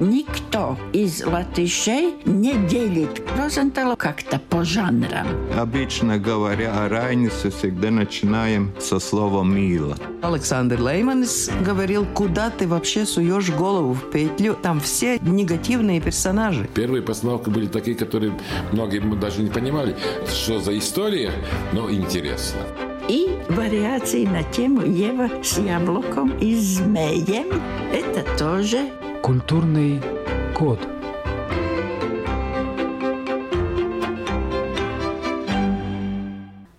никто из латышей не делит Розентала как-то по жанрам. Обычно говоря о Райнисе, всегда начинаем со слова «мило». Александр Лейманс говорил, куда ты вообще суешь голову в петлю, там все негативные персонажи. Первые постановки были такие, которые многие даже не понимали, что за история, но интересно. И вариации на тему Ева с яблоком и змеем – это тоже Культурный код.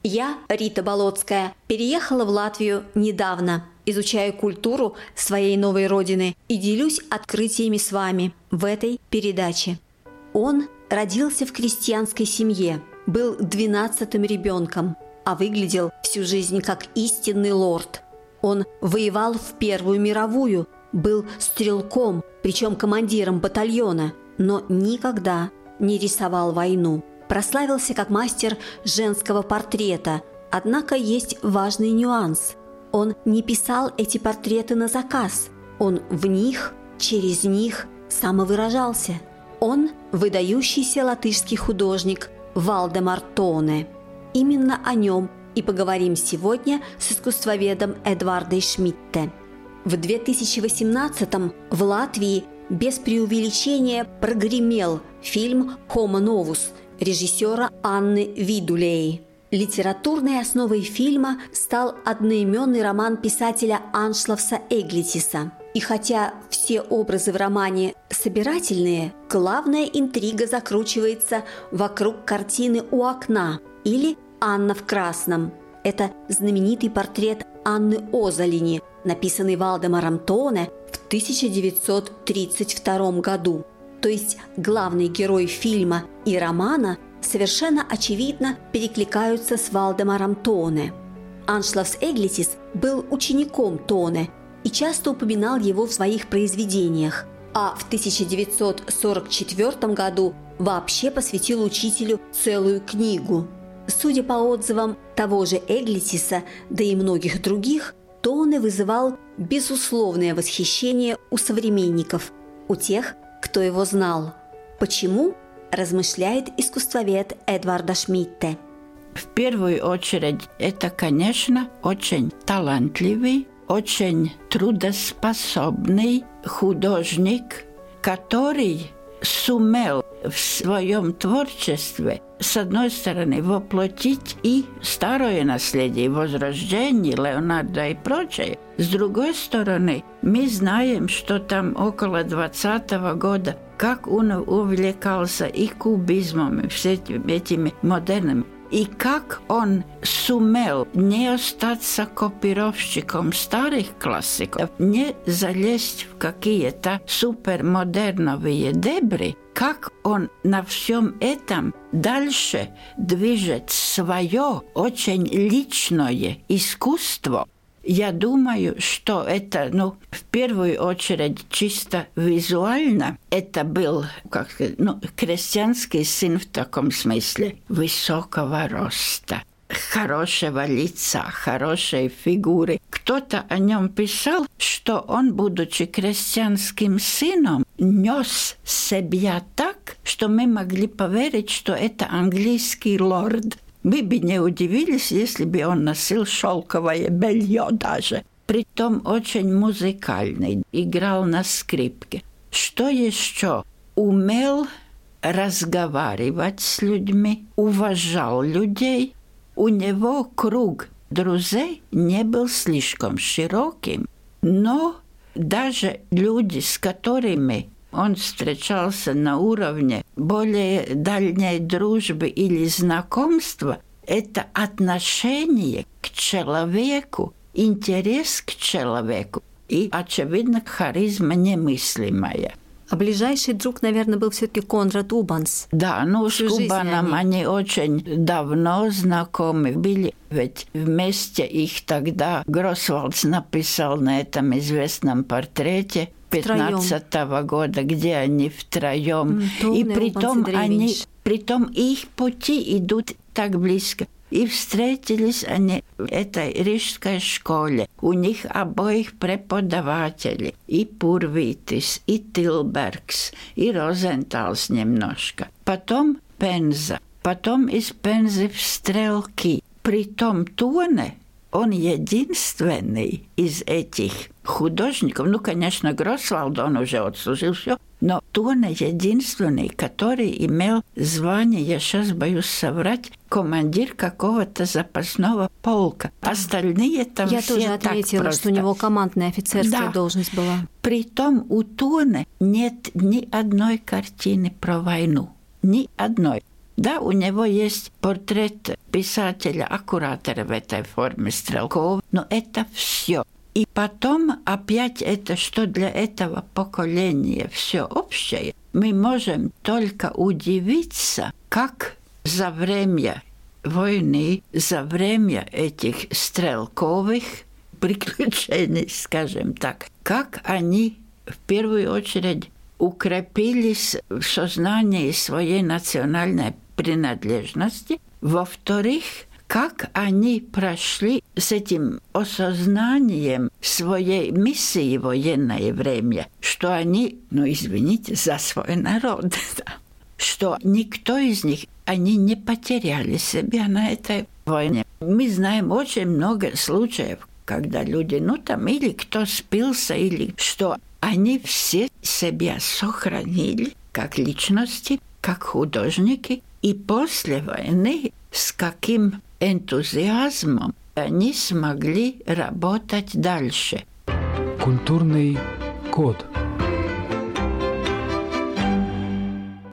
Я, Рита Болотская, переехала в Латвию недавно, изучаю культуру своей новой родины и делюсь открытиями с вами в этой передаче. Он родился в крестьянской семье, был двенадцатым ребенком, а выглядел всю жизнь как истинный лорд. Он воевал в Первую мировую, был стрелком, причем командиром батальона, но никогда не рисовал войну. Прославился как мастер женского портрета, однако есть важный нюанс. Он не писал эти портреты на заказ, он в них, через них самовыражался. Он – выдающийся латышский художник Валдемар Тоне. Именно о нем и поговорим сегодня с искусствоведом Эдвардой Шмидте. В 2018-м в Латвии без преувеличения прогремел фильм «Homo novus» режиссера Анны Видулей. Литературной основой фильма стал одноименный роман писателя Аншлавса Эглитиса. И хотя все образы в романе собирательные, главная интрига закручивается вокруг картины «У окна» или «Анна в красном». Это знаменитый портрет Анны Озалини, написанный Валдемаром Тоне в 1932 году. То есть главный герой фильма и романа совершенно очевидно перекликаются с Валдемаром Тоне. Аншлавс Эглитис был учеником Тоне и часто упоминал его в своих произведениях, а в 1944 году вообще посвятил учителю целую книгу – Судя по отзывам того же Эглитиса, да и многих других, Тоне вызывал безусловное восхищение у современников, у тех, кто его знал. Почему? размышляет искусствовед Эдварда Шмидте. В первую очередь, это, конечно, очень талантливый, очень трудоспособный художник, который сумел в своем творчестве, с одной стороны, воплотить и старое наследие, возрождение Леонардо и прочее. С другой стороны, мы знаем, что там около 20 -го года, как он увлекался и кубизмом, и всеми этими модернами и как он сумел не остаться копировщиком старых классиков, не залезть в какие-то супермодерновые дебри, как он на всем этом дальше движет свое очень личное искусство – я думаю, что это, ну, в первую очередь, чисто визуально, это был, как сказать, ну, крестьянский сын в таком смысле, высокого роста хорошего лица, хорошей фигуры. Кто-то о нем писал, что он, будучи крестьянским сыном, нес себя так, что мы могли поверить, что это английский лорд. Мы бы не удивились, если бы он носил шелковое белье даже. Притом очень музыкальный, играл на скрипке. Что еще? Умел разговаривать с людьми, уважал людей. У него круг друзей не был слишком широким, но даже люди, с которыми он встречался на уровне более дальней дружбы или знакомства, это отношение к человеку, интерес к человеку и, очевидно, харизма немыслимая. А ближайший друг, наверное, был все-таки Конрад Убанс. Да, ну с Убаном они... они очень давно знакомы были. Ведь вместе их тогда Гросвалдс написал на этом известном портрете 15 -го года, где они втроем. Mm, и притом они, притом их пути идут так близко. И встретились они в этой рижской школе. У них обоих преподаватели. И Пурвитис, и Тилбергс, и Розенталс немножко. Потом Пенза. Потом из Пензы в Стрелки. Притом Туне он единственный из этих художников, ну, конечно, Гросвалд, он уже отслужил все, но Туна единственный, который имел звание, я сейчас боюсь соврать, командир какого-то запасного полка. Остальные там Я все тоже так отметила, просто. что у него командная офицерская Да. должность была. Притом у Туны нет ни одной картины про войну. Ни одной. Да, у него есть портрет писателя, аккуратора в этой форме Стрелкова, но это все. И потом опять это, что для этого поколения все общее, мы можем только удивиться, как за время войны, за время этих стрелковых приключений, скажем так, как они в первую очередь укрепились в сознании своей национальной принадлежности. Во-вторых, как они прошли с этим осознанием своей миссии в военное время, что они, ну извините, за свой народ, что никто из них, они не потеряли себя на этой войне. Мы знаем очень много случаев, когда люди, ну там или кто спился, или что, они все себя сохранили как личности, как художники, и после войны с каким энтузиазмом они смогли работать дальше. Культурный код.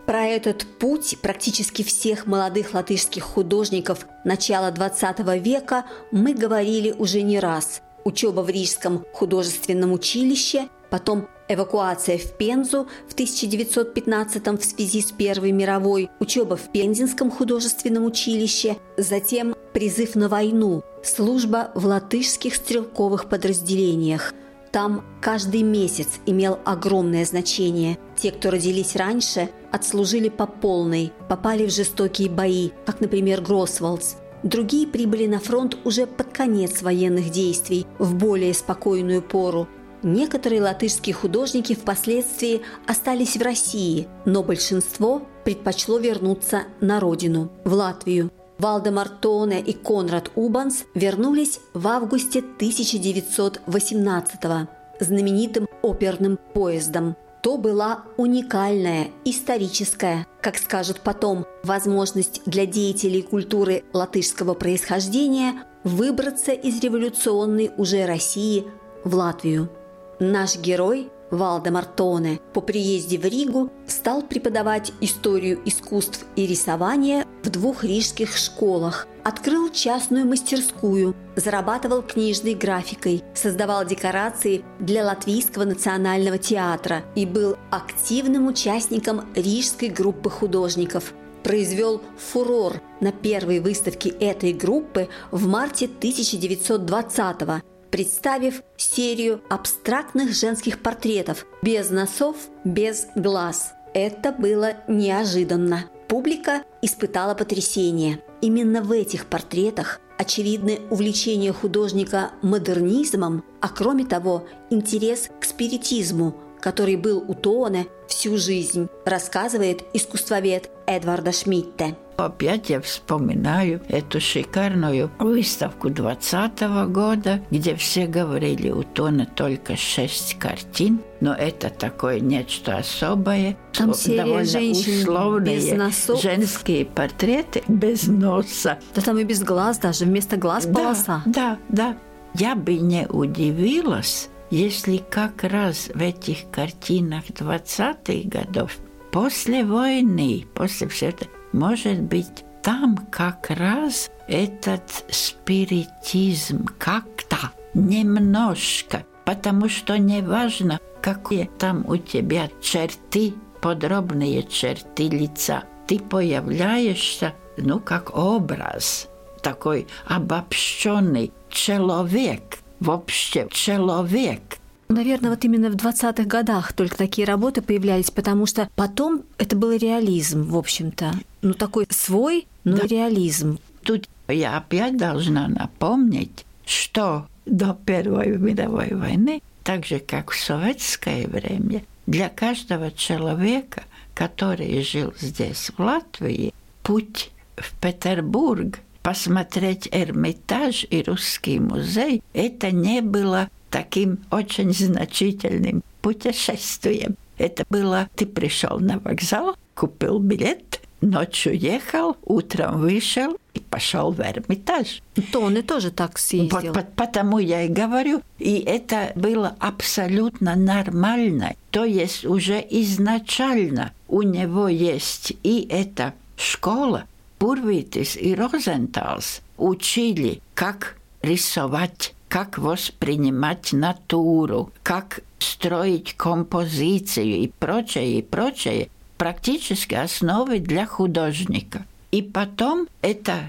Про этот путь практически всех молодых латышских художников начала XX века мы говорили уже не раз. Учеба в Рижском художественном училище, потом эвакуация в Пензу в 1915 в связи с Первой мировой, учеба в Пензенском художественном училище, затем призыв на войну, служба в латышских стрелковых подразделениях. Там каждый месяц имел огромное значение. Те, кто родились раньше, отслужили по полной, попали в жестокие бои, как, например, Гросвалдс. Другие прибыли на фронт уже под конец военных действий, в более спокойную пору. Некоторые латышские художники впоследствии остались в России, но большинство предпочло вернуться на родину, в Латвию. Валдемар Тоне и Конрад Убанс вернулись в августе 1918 знаменитым оперным поездом. То была уникальная, историческая, как скажут потом, возможность для деятелей культуры латышского происхождения выбраться из революционной уже России в Латвию. Наш герой Валдемар Тоне по приезде в Ригу стал преподавать историю искусств и рисования в двух рижских школах, открыл частную мастерскую, зарабатывал книжной графикой, создавал декорации для Латвийского национального театра и был активным участником рижской группы художников – произвел фурор на первой выставке этой группы в марте 1920 года, представив серию абстрактных женских портретов без носов, без глаз. Это было неожиданно. Публика испытала потрясение. Именно в этих портретах очевидны увлечение художника модернизмом, а кроме того, интерес к спиритизму, который был у Тоне всю жизнь, рассказывает искусствовед Эдварда Шмидте. Опять я вспоминаю эту шикарную выставку 20 года, где все говорили, у Тона только шесть картин, но это такое нечто особое. Там довольно женщин условные без носов. женские портреты без носа. Да там и без глаз даже, вместо глаз полоса. Да, да, да. Я бы не удивилась, если как раз в этих картинах 20-х годов, после войны, после всего этого, может быть, там как раз этот спиритизм как-то немножко, потому что неважно, какие там у тебя черты, подробные черты лица, ты появляешься, ну, как образ, такой обобщенный человек, вообще человек. Наверное, вот именно в 20-х годах только такие работы появлялись, потому что потом это был реализм, в общем-то. Ну, такой свой, но Да. реализм. Тут Я опять должна напомнить, что до Первой мировой войны, так же как в советское время, для каждого человека, который жил здесь, в Латвии, путь в Петербург посмотреть Эрмитаж и Русский музей, это не было таким очень значительным путешествием. Это было, ты пришел на вокзал, купил билет, ночью ехал, утром вышел и пошел в Эрмитаж. То он и тоже так съездил. Вот, потому я и говорю. И это было абсолютно нормально. То есть уже изначально у него есть и эта школа, Пурвитис и Розенталс учили, как рисовать, как воспринимать натуру, как строить композицию и прочее, и прочее практически основы для художника. И потом это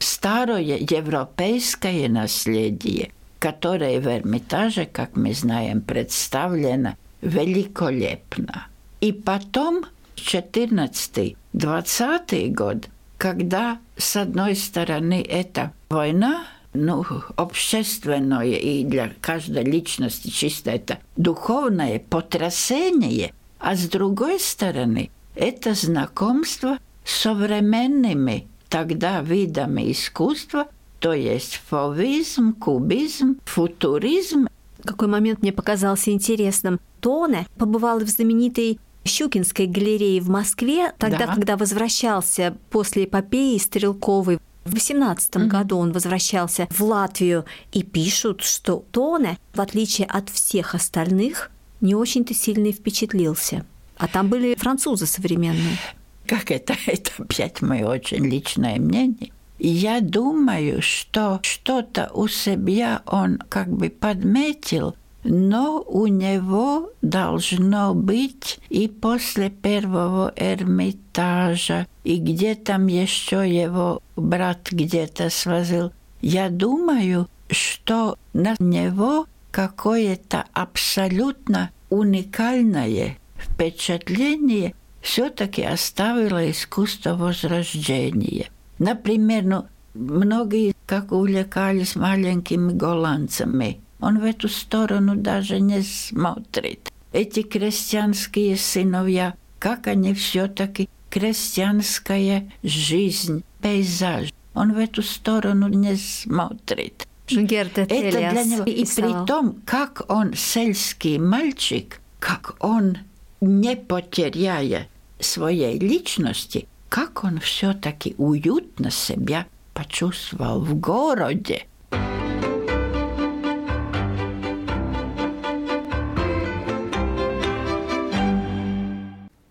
старое европейское наследие, которое в Эрмитаже, как мы знаем, представлено великолепно. И потом 14-20 год, когда, с одной стороны, это война, ну, общественное и для каждой личности чисто это духовное потрясение, а с другой стороны, это знакомство с современными тогда видами искусства, то есть фовизм, кубизм, футуризм. Какой момент мне показался интересным. Тоне побывал в знаменитой Щукинской галерее в Москве, тогда, да. когда возвращался после эпопеи Стрелковой в 18 mm-hmm. году он возвращался в Латвию, и пишут, что Тоне, в отличие от всех остальных, не очень-то сильно впечатлился. А там были французы современные. Как это? Это опять мое очень личное мнение. Я думаю, что что-то у себя он как бы подметил, но у него должно быть и после первого Эрмитажа, и где там еще его брат где-то свозил. Я думаю, что на него какое-то абсолютно уникальное впечатление все-таки оставило искусство Возрождения. Например, ну, многие как увлекались маленькими голландцами. Он в эту сторону даже не смотрит. Эти крестьянские сыновья, как они все-таки крестьянская жизнь, пейзаж. Он в эту сторону не смотрит. Герда Это для него. И при том, как он сельский мальчик, как он, не потеряя своей личности, как он все-таки уютно себя почувствовал в городе.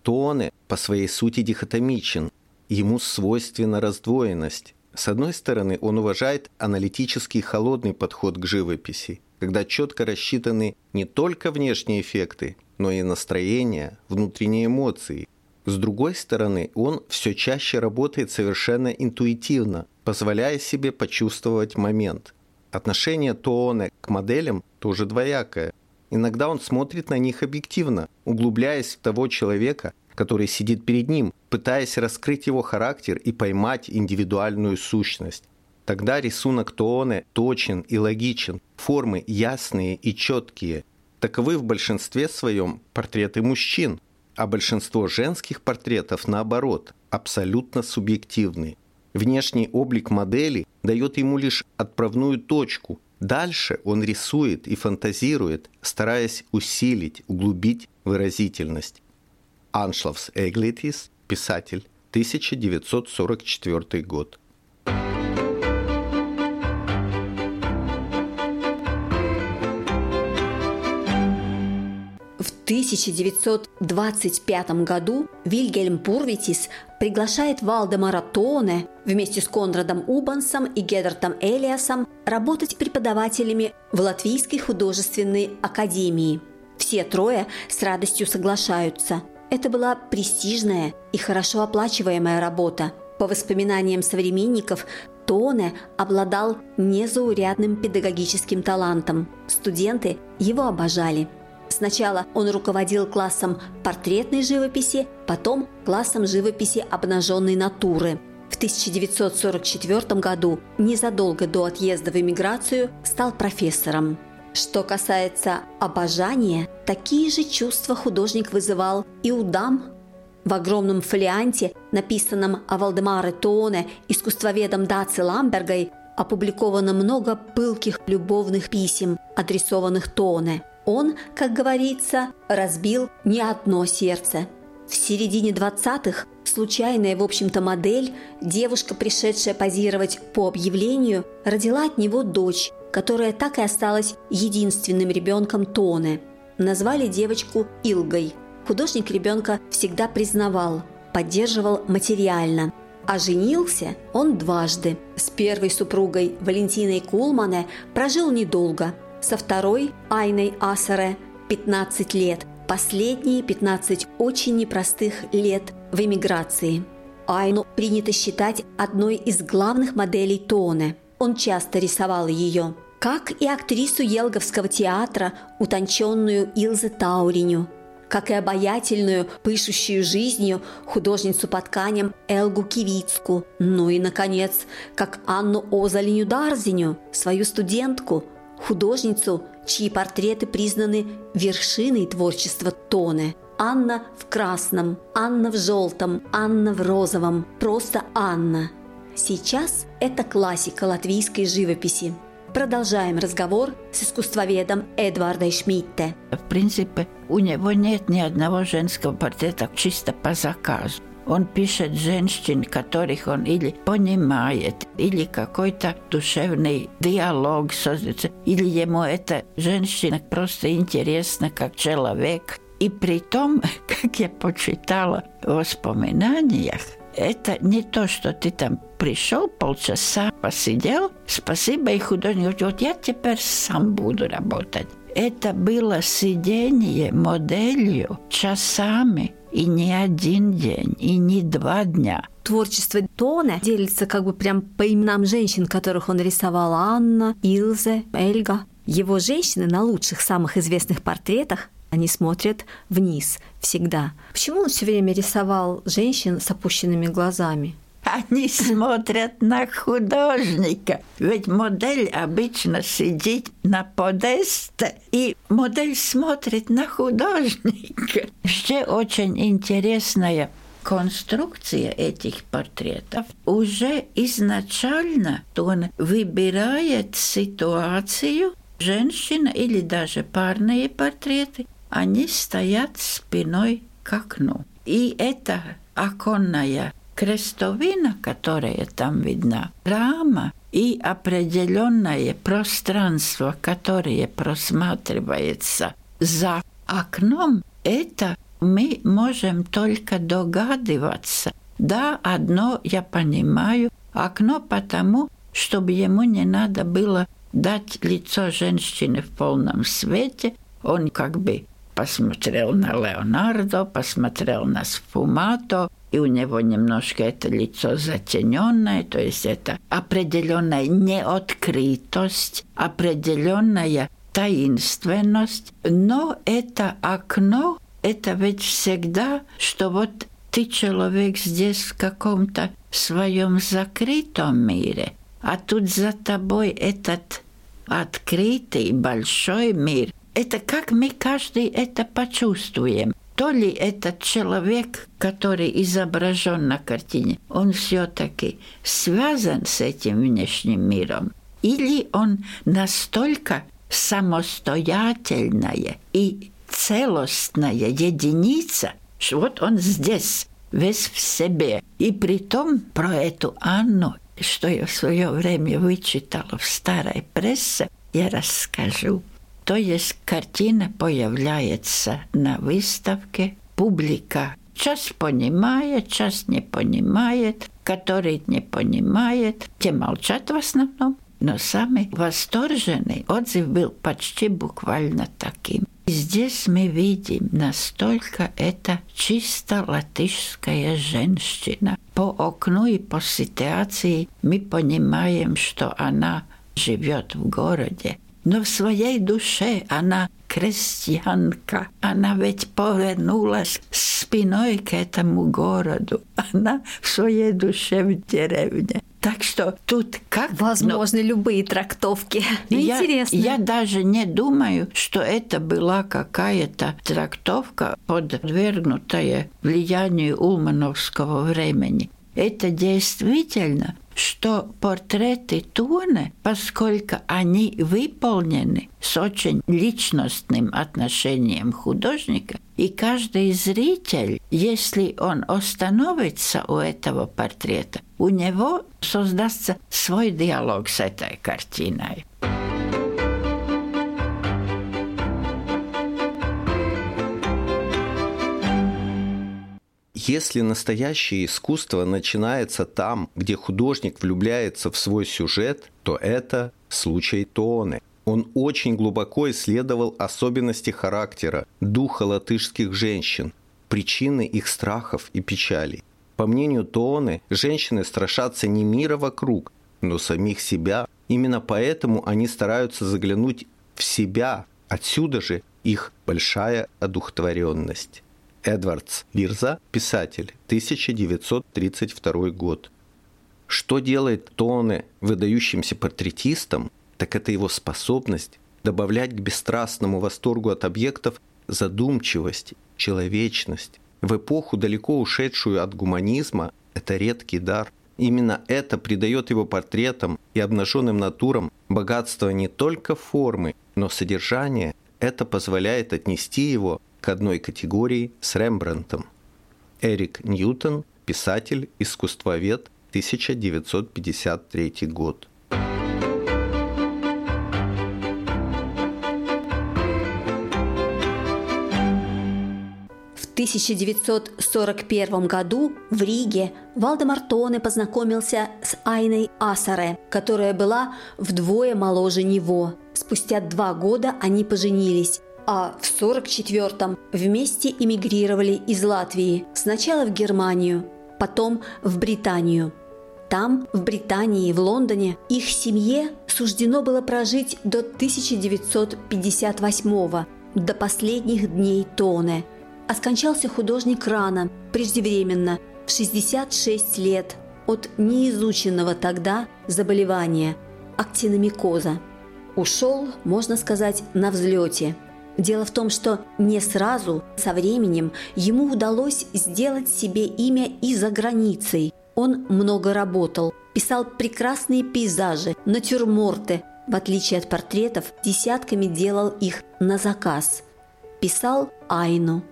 Тоне по своей сути дихотомичен. Ему свойственна раздвоенность. С одной стороны, он уважает аналитический холодный подход к живописи, когда четко рассчитаны не только внешние эффекты, но и настроения, внутренние эмоции. С другой стороны, он все чаще работает совершенно интуитивно, позволяя себе почувствовать момент. Отношение Тооне к моделям тоже двоякое. Иногда он смотрит на них объективно, углубляясь в того человека, который сидит перед ним, пытаясь раскрыть его характер и поймать индивидуальную сущность. Тогда рисунок Тооне точен и логичен, формы ясные и четкие. Таковы в большинстве своем портреты мужчин, а большинство женских портретов, наоборот, абсолютно субъективны. Внешний облик модели дает ему лишь отправную точку. Дальше он рисует и фантазирует, стараясь усилить, углубить выразительность. Аншлавс Эглитис, писатель, 1944 год. 1925 году Вильгельм Пурвитис приглашает Валдемара Тоне вместе с Конрадом Убансом и Гедертом Элиасом работать преподавателями в Латвийской художественной академии. Все трое с радостью соглашаются – это была престижная и хорошо оплачиваемая работа. По воспоминаниям современников, Тоне обладал незаурядным педагогическим талантом. Студенты его обожали. Сначала он руководил классом портретной живописи, потом классом живописи обнаженной натуры. в 1944 году, незадолго до отъезда в эмиграцию, стал профессором. Что касается обожания, такие же чувства художник вызывал и у дам. В огромном фолианте, написанном о Валдемаре Тоне искусствоведом Даци Ламбергой, опубликовано много пылких любовных писем, адресованных Тоне. Он, как говорится, разбил не одно сердце. В середине 20-х случайная, в общем-то, модель, девушка, пришедшая позировать по объявлению, родила от него дочь, которая так и осталась единственным ребенком Тоне. Назвали девочку Илгой. Художник ребенка всегда признавал, поддерживал материально. А женился он дважды. С первой супругой Валентиной Кулмане прожил недолго. Со второй Айной Асаре 15 лет. Последние 15 очень непростых лет в эмиграции. Айну принято считать одной из главных моделей Тоне – он часто рисовал ее, как и актрису Елговского театра, утонченную Илзе Тауриню, как и обаятельную, пышущую жизнью художницу по тканям Элгу Кивицку, ну и, наконец, как Анну Озалиню Дарзиню, свою студентку, художницу, чьи портреты признаны вершиной творчества Тоне. Анна в красном, Анна в желтом, Анна в розовом, просто Анна – Сейчас это классика латвийской живописи. Продолжаем разговор с искусствоведом Эдвардой Шмидте. В принципе, у него нет ни одного женского портрета чисто по заказу. Он пишет женщин, которых он или понимает, или какой-то душевный диалог создается, или ему эта женщина просто интересна как человек. И при том, как я почитала в воспоминаниях, это не то, что ты там пришел полчаса, посидел, спасибо, и художник говорит, вот я теперь сам буду работать. Это было сидение моделью часами, и не один день, и не два дня. Творчество Тоне делится как бы прям по именам женщин, которых он рисовал. Анна, Илзе, Эльга. Его женщины на лучших, самых известных портретах они смотрят вниз всегда. Почему он все время рисовал женщин с опущенными глазами? Они смотрят на художника. Ведь модель обычно сидит на подесте, и модель смотрит на художника. Еще очень интересная конструкция этих портретов уже изначально он выбирает ситуацию, женщина или даже парные портреты, они стоят спиной к окну. И это оконная крестовина, которая там видна, рама и определенное пространство, которое просматривается за окном, это мы можем только догадываться. Да, одно я понимаю, окно потому, чтобы ему не надо было дать лицо женщины в полном свете. Он как бы посмотрел на Леонардо, посмотрел на Сфумато, и у него немножко это лицо затененное, то есть это определенная неоткрытость, определенная таинственность, но это окно, это ведь всегда, что вот ты человек здесь в каком-то своем закрытом мире, а тут за тобой этот открытый большой мир, это как мы каждый это почувствуем. То ли этот человек, который изображен на картине, он все-таки связан с этим внешним миром, или он настолько самостоятельная и целостная единица, что вот он здесь, весь в себе. И при том про эту Анну, что я в свое время вычитала в старой прессе, я расскажу. То есть картина появляется на выставке, публика час понимает, час не понимает, который не понимает, те молчат в основном. Но самый восторженный отзыв был почти буквально таким. И здесь мы видим, настолько это чисто латышская женщина. По окну и по ситуации мы понимаем, что она живет в городе, но в своей душе она крестьянка. Она ведь повернулась спиной к этому городу. Она в своей душе в деревне. Так что тут как... Возможны но... любые трактовки. Я, Интересно. Я даже не думаю, что это была какая-то трактовка, подвергнутая влиянию улмановского времени. Это действительно что портреты Туны, поскольку они выполнены с очень личностным отношением художника, и каждый зритель, если он остановится у этого портрета, у него создастся свой диалог с этой картиной. Если настоящее искусство начинается там, где художник влюбляется в свой сюжет, то это случай Тооне. Он очень глубоко исследовал особенности характера, духа латышских женщин, причины их страхов и печалей. По мнению Тооны, женщины страшатся не мира вокруг, но самих себя. Именно поэтому они стараются заглянуть в себя. Отсюда же их большая одухотворенность. Эдвардс Бирза, писатель, 1932 год. Что делает Тоне выдающимся портретистом, так это его способность добавлять к бесстрастному восторгу от объектов задумчивость, человечность. В эпоху, далеко ушедшую от гуманизма, это редкий дар. Именно это придает его портретам и обнаженным натурам богатство не только формы, но содержания. Это позволяет отнести его к одной категории с Рембрандтом. Эрик Ньютон, писатель, искусствовед, 1953 год. В 1941 году в Риге Валдемар Тоне познакомился с Айной Асаре, которая была вдвое моложе него. Спустя два года они поженились, а в 44-м вместе эмигрировали из Латвии, сначала в Германию, потом в Британию. Там, в Британии, в Лондоне, их семье суждено было прожить до 1958 до последних дней Тоне. А скончался художник рано, преждевременно, в 66 лет, от неизученного тогда заболевания – актиномикоза. Ушел, можно сказать, на взлете – Дело в том, что не сразу, со временем, ему удалось сделать себе имя и за границей. Он много работал, писал прекрасные пейзажи, натюрморты, в отличие от портретов, десятками делал их на заказ. Писал Айну.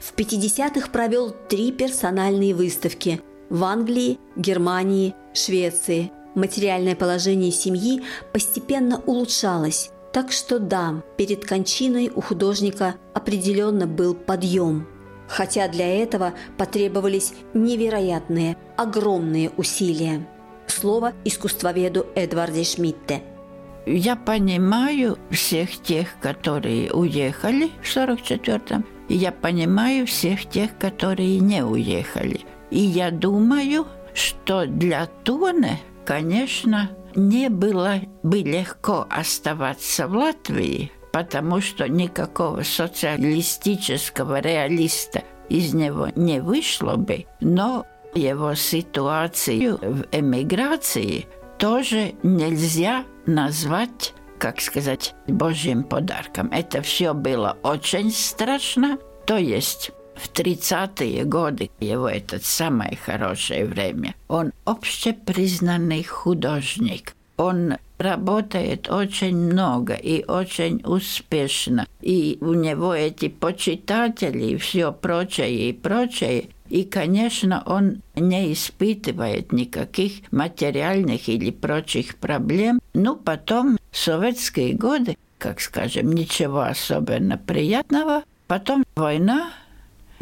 В 50-х провел три персональные выставки в Англии, Германии, Швеции. Материальное положение семьи постепенно улучшалось. Так что да, перед кончиной у художника определенно был подъем. Хотя для этого потребовались невероятные, огромные усилия. Слово искусствоведу Эдварде Шмидте. Я понимаю всех тех, которые уехали в 44-м, и я понимаю всех тех, которые не уехали. И я думаю, что для Тоны, конечно, не было бы легко оставаться в Латвии, потому что никакого социалистического реалиста из него не вышло бы, но его ситуацию в эмиграции тоже нельзя назвать, как сказать, божьим подарком. Это все было очень страшно, то есть в 30-е годы его это самое хорошее время. Он общепризнанный художник. Он работает очень много и очень успешно. И у него эти почитатели и все прочее и прочее. И, конечно, он не испытывает никаких материальных или прочих проблем. Но потом, советские годы, как скажем, ничего особенно приятного. Потом война,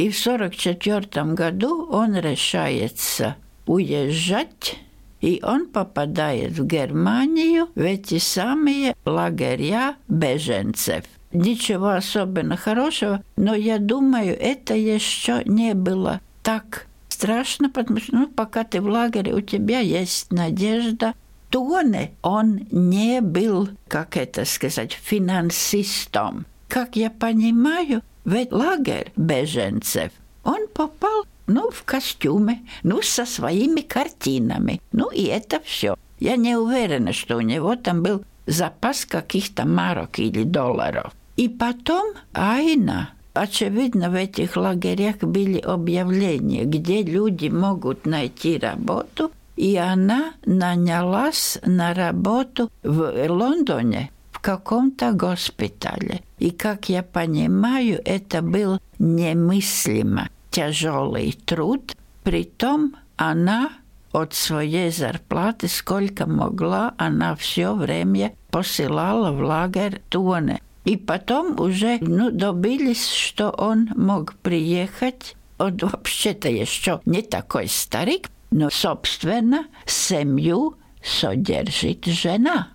и в 1944 году он решается уезжать, и он попадает в Германию в эти самые лагеря беженцев. Ничего особенно хорошего, но я думаю, это еще не было так страшно, потому что ну, пока ты в лагере, у тебя есть надежда, Тоне он не был, как это сказать, финансистом. Как я понимаю, в лагерь беженцев он попал ну, в костюме, ну, со своими картинами. Ну, и это все. Я не уверена, что у него там был запас каких-то марок или долларов. И потом Айна, очевидно, в этих лагерях были объявления, где люди могут найти работу, и она нанялась на работу в Лондоне в каком-то госпитале. И, как я понимаю, это был немыслимо тяжелый труд, притом она от своей зарплаты, сколько могла, она все время посылала в лагерь Туоне. И потом уже ну, добились, что он мог приехать. Он вообще-то еще не такой старик, но, собственно, семью содержит жена.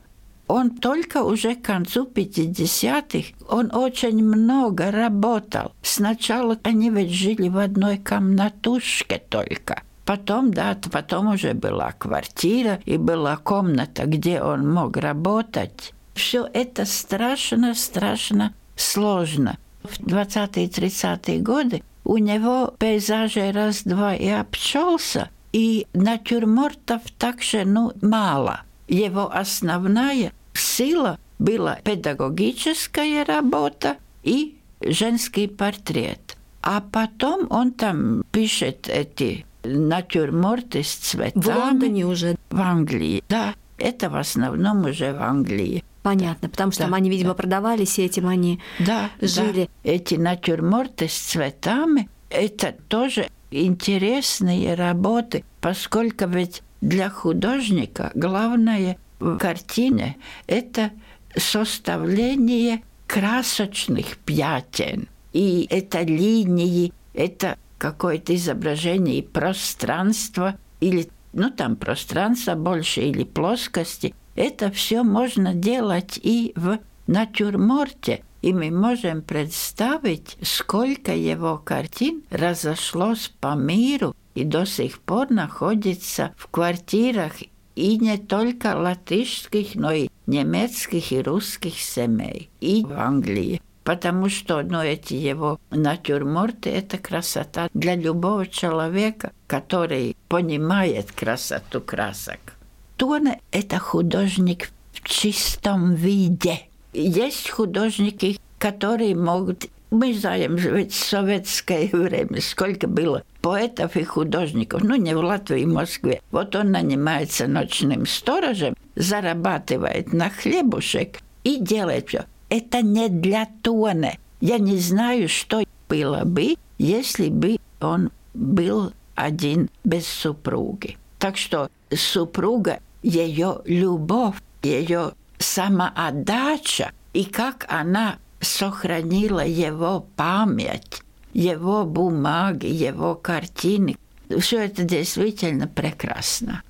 Он только уже к концу 50-х, он очень много работал. Сначала они ведь жили в одной комнатушке только. Потом, да, потом уже была квартира и была комната, где он мог работать. Все это страшно, страшно сложно. В 20-е 30-е годы у него пейзажи раз-два и обчелся, и натюрмортов также ну, мало. Его основная сила была педагогическая работа и женский портрет. А потом он там пишет эти натюрморты с цветами. В Лондоне уже. В Англии, да. Это в основном уже в Англии. Понятно, потому что Да, там они, видимо, да. продавались, и этим они Да, жили. да. Эти натюрморты с цветами – это тоже интересные работы, поскольку ведь для художника главное в картине – это составление красочных пятен. И это линии, это какое-то изображение пространства или ну там пространство больше или плоскости. Это все можно делать и в натюрморте. И мы можем представить, сколько его картин разошлось по миру и до сих пор находится в квартирах и не только латышских, но и немецких и русских семей, и в Англии. Потому что ну, эти его натюрморты – это красота для любого человека, который понимает красоту красок. Тона – это художник в чистом виде. Есть художники, которые могут мы знаем, ведь в советское время сколько было поэтов и художников, ну не в Латвии и Москве. Вот он нанимается ночным сторожем, зарабатывает на хлебушек и делает все. Это не для Тоне. Я не знаю, что было бы, если бы он был один без супруги. Так что супруга, ее любовь, ее самоотдача, и как она сохранила его память, его бумаги, его картины. Все это действительно прекрасно.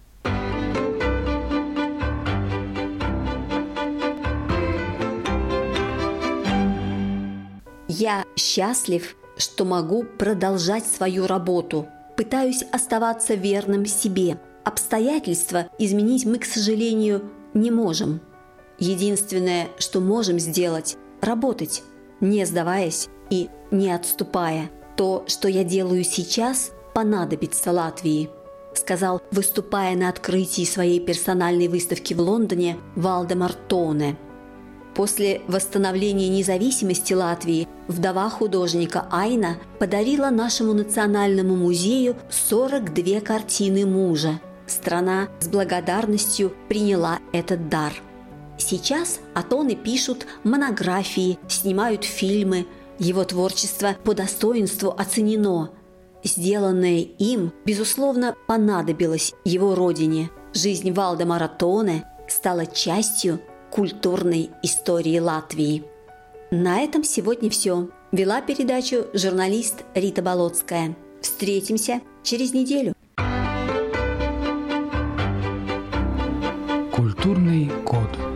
Я счастлив, что могу продолжать свою работу. Пытаюсь оставаться верным себе. Обстоятельства изменить мы, к сожалению, не можем. Единственное, что можем сделать – работать, не сдаваясь и не отступая. То, что я делаю сейчас, понадобится Латвии, сказал, выступая на открытии своей персональной выставки в Лондоне Валдемар Тоне. После восстановления независимости Латвии вдова художника Айна подарила нашему национальному музею 42 картины мужа. Страна с благодарностью приняла этот дар. Сейчас Атоны пишут монографии, снимают фильмы. Его творчество по достоинству оценено. Сделанное им, безусловно, понадобилось его родине. Жизнь Валдемара Тоне стала частью культурной истории Латвии. На этом сегодня все. Вела передачу журналист Рита Болотская. Встретимся через неделю. Культурный код.